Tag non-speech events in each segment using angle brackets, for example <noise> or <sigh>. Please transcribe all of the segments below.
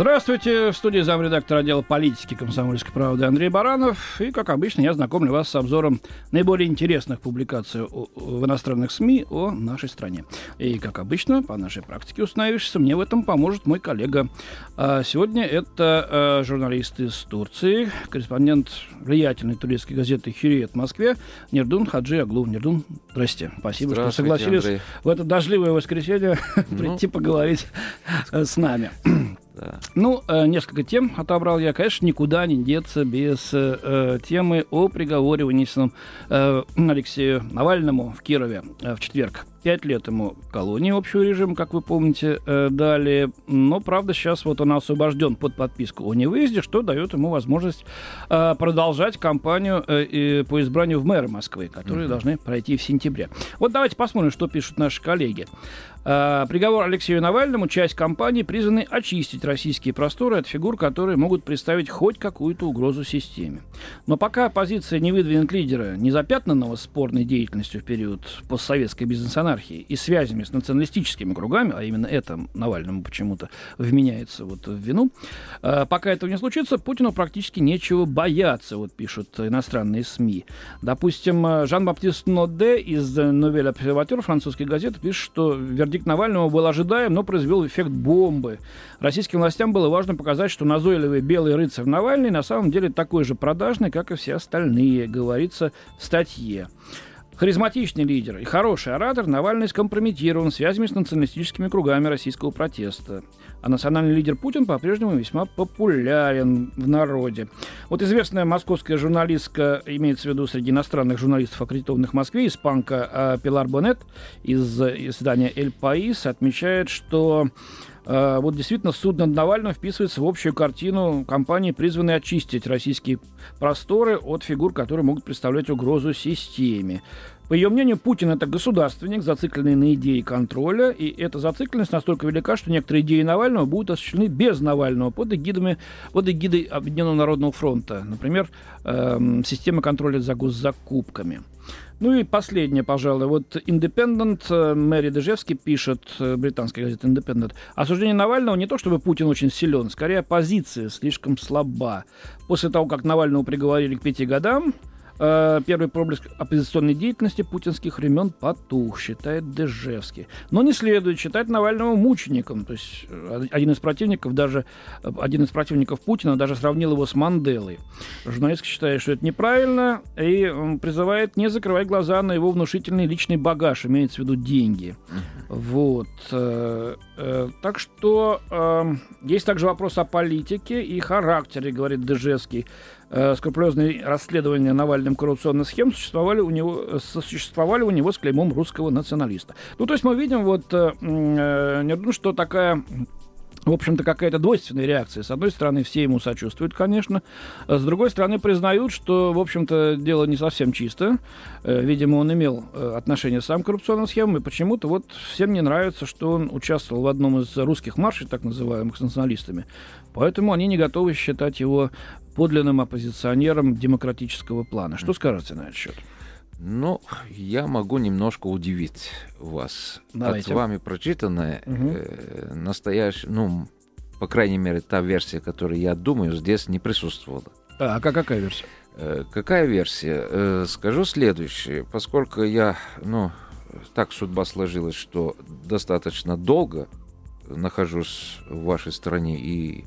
Здравствуйте, в студии замредактора отдела политики комсомольской правды Андрей Баранов. И, как обычно, я знакомлю вас с обзором наиболее интересных публикаций в иностранных СМИ о нашей стране. И, как обычно, по нашей практике установившись, мне в этом поможет мой коллега. А сегодня это а, журналист из Турции, корреспондент влиятельной турецкой газеты «Хюриет» в Москве Нердун Хаджи Аглу. Нердун, здрасте. Спасибо, что согласились Андрей. в это дождливое воскресенье <laughs> ну, прийти поговорить с нами. Да. Ну, э, несколько тем отобрал я. Конечно, никуда не деться без э, темы о приговоре, вынесенном э, Алексею Навальному в Кирове э, в четверг. Пять лет ему колонии общего режима, как вы помните, э, дали. Но, правда, сейчас вот он освобожден под подписку о невыезде, что дает ему возможность э, продолжать кампанию э, по избранию в мэры Москвы, которые угу. должны пройти в сентябре. Вот давайте посмотрим, что пишут наши коллеги. Приговор Алексею Навальному, часть кампании призваны очистить российские просторы от фигур, которые могут представить хоть какую-то угрозу системе. Но пока оппозиция не выдвинет лидера, не запятнанного спорной деятельностью в период постсоветской бизнес-анархии и связями с националистическими кругами, а именно это Навальному почему-то вменяется вот в вину, э, пока этого не случится, Путину практически нечего бояться, вот пишут иностранные СМИ. Допустим, э, Жан-Баптист Ноде из Новель Обсерватор французской газеты пишет, что Вердикт Навального был ожидаем, но произвел эффект бомбы. Российским властям было важно показать, что назойливый белый рыцарь Навальный на самом деле такой же продажный, как и все остальные, говорится в статье. Харизматичный лидер и хороший оратор Навальный скомпрометирован связями с националистическими кругами российского протеста. А национальный лидер Путин по-прежнему весьма популярен в народе. Вот известная московская журналистка, имеется в виду среди иностранных журналистов, аккредитованных в Москве, испанка а, Пилар Бонет из издания «Эль Паис» отмечает, что э, вот действительно суд над вписывается в общую картину кампании, призванной очистить российские просторы от фигур, которые могут представлять угрозу системе. По ее мнению, Путин это государственник, зацикленный на идее контроля, и эта зацикленность настолько велика, что некоторые идеи Навального будут осуществлены без Навального под эгидами, под эгидой Объединенного Народного фронта. Например, эм, система контроля за госзакупками. Ну и последнее, пожалуй. Вот Independent, э, Мэри Дежевский пишет, э, британская газета Independent, осуждение Навального не то, чтобы Путин очень силен, скорее позиция слишком слаба. После того, как Навального приговорили к пяти годам, первый проблеск оппозиционной деятельности путинских времен потух, считает Дежевский. Но не следует считать Навального мучеником. То есть э, один из противников, даже э, один из противников Путина даже сравнил его с Манделой. Журналист считает, что это неправильно и призывает не закрывать глаза на его внушительный личный багаж, имеется в виду деньги. Вот. Так что есть также вопрос о политике и характере, говорит Дежевский э, скрупулезные расследования Навальным коррупционных схем существовали у него, существовали у него с клеймом русского националиста. Ну, то есть мы видим вот, э, э, что такая в общем-то, какая-то двойственная реакция. С одной стороны, все ему сочувствуют, конечно. А с другой стороны, признают, что, в общем-то, дело не совсем чисто. Э, видимо, он имел э, отношение сам к коррупционным схемам, и почему-то вот всем не нравится, что он участвовал в одном из русских маршей, так называемых, с националистами. Поэтому они не готовы считать его подлинным оппозиционером демократического плана. Что скажете на этот счет? Ну, я могу немножко удивить вас. Давайте. От вами прочитанное угу. э, настоящее, ну, по крайней мере, та версия, которую я думаю, здесь не присутствовала. А, а какая версия? Э, какая версия? Э, скажу следующее. Поскольку я, ну, так судьба сложилась, что достаточно долго нахожусь в вашей стране и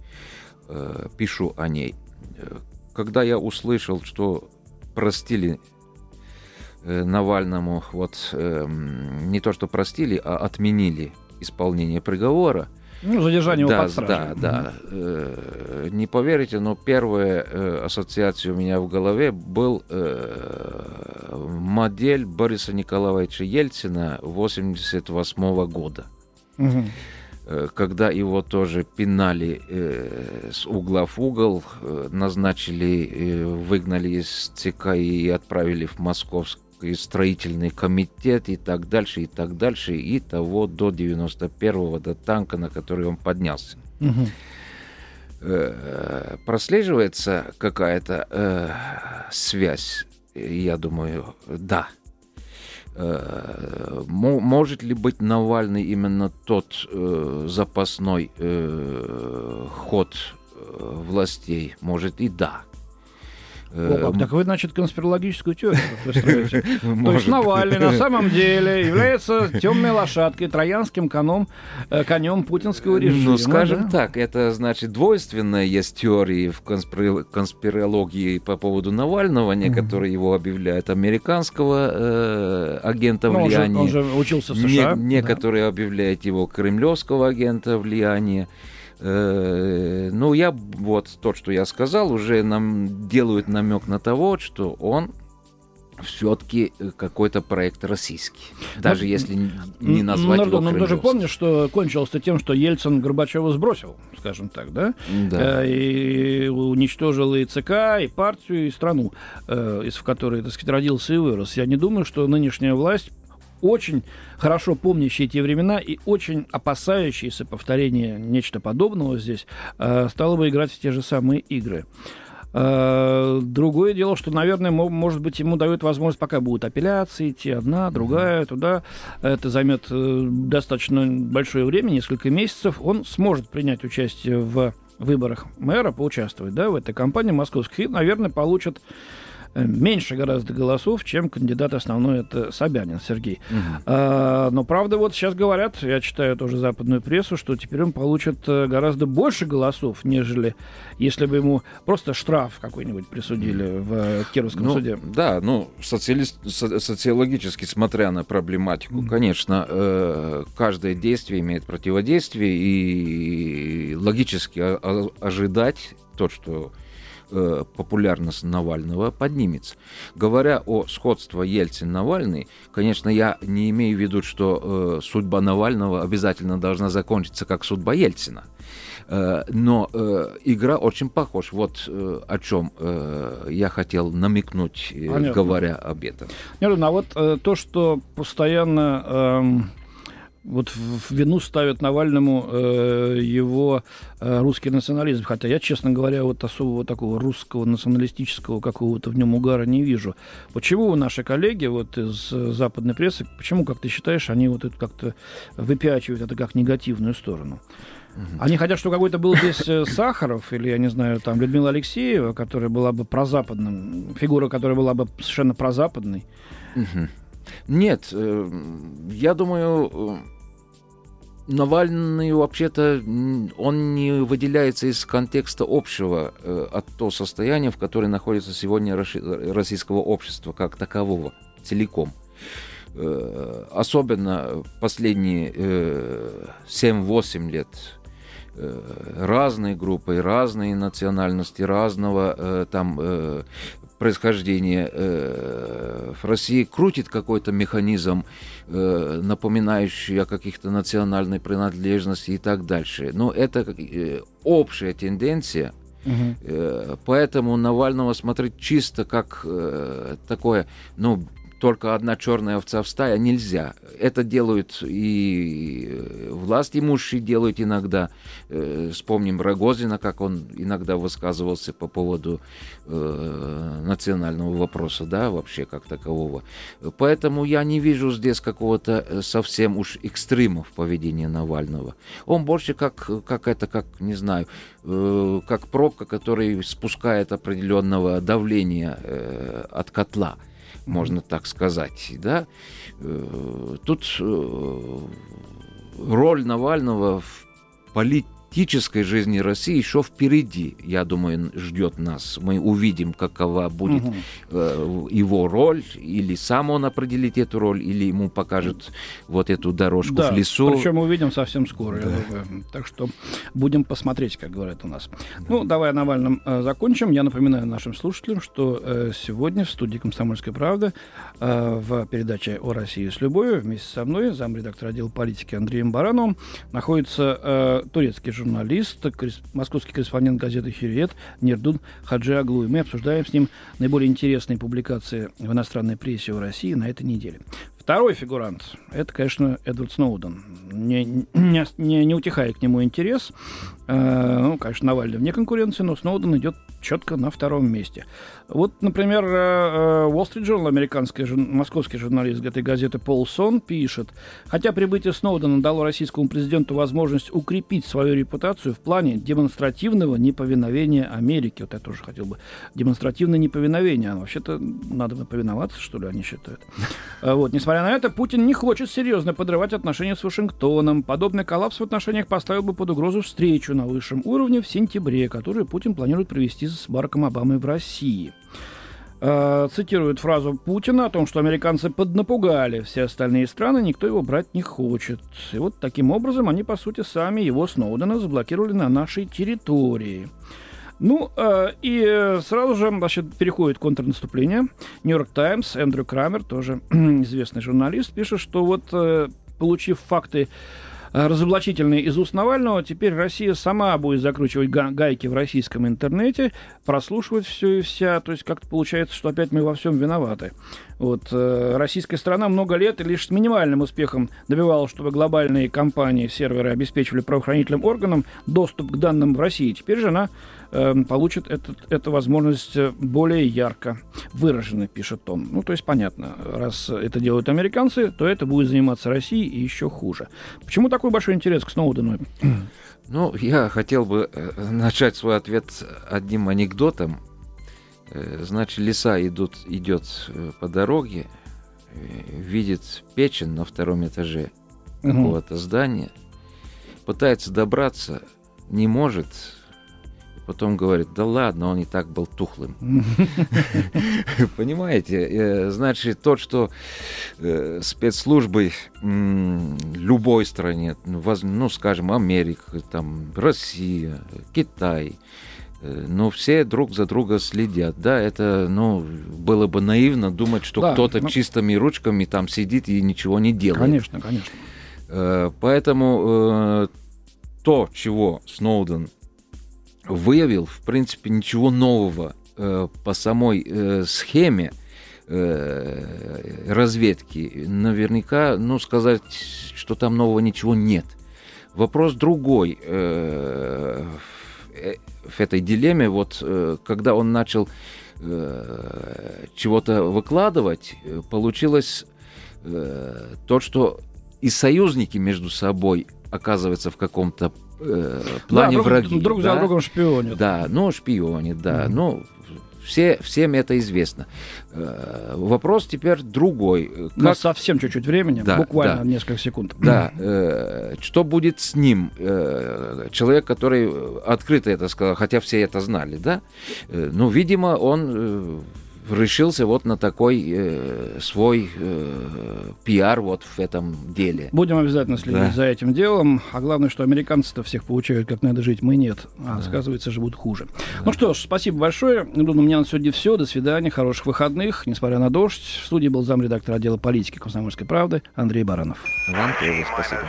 э, пишу о ней. Э, когда я услышал, что простили Навальному вот э, не то что простили, а отменили исполнение приговора. Ну, задержание да, его под Да, да. Э, не поверите, но первая э, ассоциация у меня в голове был э, модель Бориса Николаевича Ельцина 88 года. Угу когда его тоже пинали э, с угла в угол, э, назначили, э, выгнали из ЦК и отправили в Московск и строительный комитет и так дальше, и так дальше, и того до 91-го, до танка, на который он поднялся. Угу. прослеживается какая-то э, связь я думаю, да. Э, может ли быть Навальный именно тот э, запасной э, ход э, властей? Может и да. О, как, так вы, значит, конспирологическую теорию. <laughs> То есть Навальный на <laughs> самом деле является темной лошадкой, троянским конем, э, конем путинского режима. Ну, скажем так, это значит двойственная есть теории в конспирологии по поводу Навального. Некоторые его объявляют американского э, агента ну, влияния. Он же, учился в США. некоторые объявляют его кремлевского агента влияния. Э, ну, я вот то, что я сказал, уже нам делают намек на того, что он все-таки э, какой-то проект российский. Даже ну, если не назвать ну, его Ну, ты же помнишь, что кончилось-то тем, что Ельцин Горбачева сбросил, скажем так, да? Да. Э, и уничтожил и ЦК, и партию, и страну, из в которой, так сказать, родился и вырос. Я не думаю, что нынешняя власть очень хорошо помнящие те времена и очень опасающиеся повторения нечто подобного здесь, э, стало бы играть в те же самые игры. Э, другое дело, что, наверное, может быть, ему дают возможность, пока будут апелляции идти, одна, другая, туда. Это займет э, достаточно большое время, несколько месяцев. Он сможет принять участие в выборах мэра, поучаствовать да, в этой кампании московских, и, наверное, получит меньше гораздо голосов, чем кандидат основной, это Собянин Сергей. Угу. А, но, правда, вот сейчас говорят, я читаю тоже западную прессу, что теперь он получит э, гораздо больше голосов, нежели если бы ему просто штраф какой-нибудь присудили в Кировском ну, суде. Да, ну, социали... социологически, смотря на проблематику, mm конечно, э, каждое действие имеет противодействие, и логически ожидать то, что э, популярность Навального поднимется. Говоря о сходстве Ельцин-Навальный, конечно, я не имею в виду, что э, судьба Навального обязательно должна закончиться как судьба Ельцина. Э, но э, игра очень похожа. Вот э, о чем э, я хотел намекнуть, э, говоря об этом. Нет, а вот э, то, что постоянно... Э, вот в вину ставят Навальному э, его э, русский национализм. Хотя я, честно говоря, вот особого такого русского националистического какого-то в нем угара не вижу. Почему наши коллеги вот из западной прессы, почему, как ты считаешь, они вот это как-то выпячивают это как негативную сторону? Они хотят, чтобы какой-то был здесь э, Сахаров или, я не знаю, там Людмила Алексеева, которая была бы прозападным, фигура, которая была бы совершенно прозападной. Нет, э, я думаю, э, Навальный вообще-то он не выделяется из контекста общего э, от того состояния, в котором находится сегодня российского общества как такового целиком. Особенно последние э, 7-8 лет разные группы, разные национальности, разного там происхождения э, в России крутит какой-то механизм, э, напоминающий о каких-то национальной принадлежности и так дальше. Но это э, общая тенденция, Угу. Поэтому Навального смотреть чисто как э, такое, ну, только одна черная овца в стае нельзя. Это делают и э, власть имущие делают иногда. Э, вспомним Рогозина, как он иногда высказывался по поводу э, национального вопроса, да, вообще как такового. Поэтому я не вижу здесь какого-то э, совсем уж экстрима в поведении Навального. Он больше как, как это, как, не знаю, э, как пробка, который спускает определенного давления э, от котла можно так сказать, да. Э, тут э, роль Навального в полит политической жизни России еще впереди, я думаю, ждет нас. Мы увидим, какова будет угу. э, его роль, или сам он определит эту роль, или ему покажет вот эту дорожку да, в лесу. Причем увидим совсем скоро, да. Так что будем посмотреть, как говорят у нас. Да. Ну, давай о Навальном э, закончим. Я напоминаю нашим слушателям, что э, сегодня в студии «Комсомольская правда» э, в передаче «О России с любовью» вместе со мной, замредактор отдела политики Андреем Барановым, находится э, турецкий журналист журналист, московский корреспондент газеты «Хюриет» Нердун Хаджи Аглу. И мы обсуждаем с ним наиболее интересные публикации в иностранной прессе в России на этой неделе. Второй фигурант – это, конечно, Эдвард Сноуден. Не, не, не, не утихает к нему интерес. Э, ну, конечно, Навальный вне конкуренции, но Сноуден идет четко на втором месте. Вот, например, э, э, Wall Street Journal, американский, московский журналист этой газеты Пол Сон пишет, хотя прибытие Сноудена дало российскому президенту возможность укрепить свою репутацию в плане демонстративного неповиновения Америке. Вот я тоже хотел бы. Демонстративное неповиновение. А вообще-то надо повиноваться, что ли, они считают. А вот, несмотря на это, Путин не хочет серьезно подрывать отношения с Вашингтоном. Подобный коллапс в отношениях поставил бы под угрозу встречу на высшем уровне в сентябре, которую Путин планирует провести с Бараком Обамой в России э, цитирует фразу Путина о том, что американцы поднапугали все остальные страны, никто его брать не хочет. И вот таким образом они, по сути, сами его Сноудена заблокировали на нашей территории. Ну, э, и сразу же значит, переходит контрнаступление. Нью-Йорк Таймс, Эндрю Крамер, тоже <clears throat> известный журналист, пишет, что вот, э, получив факты Э, разоблачительные из уст Навального, теперь Россия сама будет закручивать гайки в российском интернете, прослушивать все и вся. То есть как-то получается, что опять мы во всем виноваты. Вот, э, российская страна много лет и лишь с минимальным успехом добивалась, чтобы глобальные компании, серверы обеспечивали правоохранительным органам доступ к данным в России. Теперь же она э, получит этот, эту возможность более ярко выраженно, пишет он. Ну, то есть понятно, раз это делают американцы, то это будет заниматься Россией и еще хуже. Почему такой большой интерес к Сноудену? <clears throat> Ну, я хотел бы э, начать свой ответ одним анекдотом. Э, значит, лиса идут, идет э, по дороге, видит печень на втором этаже какого-то здания, пытается добраться, не может, потом говорит, да ладно, он и так был тухлым. <laughs> Понимаете? Значит, то, что спецслужбы любой стране, ну, ну, скажем, Америка, там, Россия, Китай, Э, но все друг за друга следят. Да, это, ну, было бы наивно думать, что да, кто-то но... чистыми ручками там сидит и ничего не делает. Конечно, конечно. Э, поэтому э, то, чего Сноуден выявил, в принципе, ничего нового по самой схеме разведки, наверняка, ну, сказать, что там нового ничего нет. Вопрос другой в этой дилемме, вот э, когда он начал э, чего-то выкладывать, э, получилось то, что и союзники между собой оказывается в каком-то э, плане да, враги. Друг да? за другом шпионят. Да, ну шпионят, да. Mm-hmm. Ну, все, всем это известно. Э, вопрос теперь другой. Как... У нас совсем чуть-чуть времени, да, буквально да. несколько секунд. Да. Э, что будет с ним? Э, человек, который открыто это сказал, хотя все это знали, да? Ну, видимо, он решился вот на такой э, свой э, пиар вот в этом деле. Будем обязательно следить да. за этим делом. А главное, что американцы-то всех получают, как надо жить, мы нет. А, да. сказывается, живут хуже. Да. Ну что ж, спасибо большое. Думаю, у меня на сегодня все. До свидания, хороших выходных. Несмотря на дождь, в студии был замредактор отдела политики комсомольской правды Андрей Баранов. Вам тоже спасибо.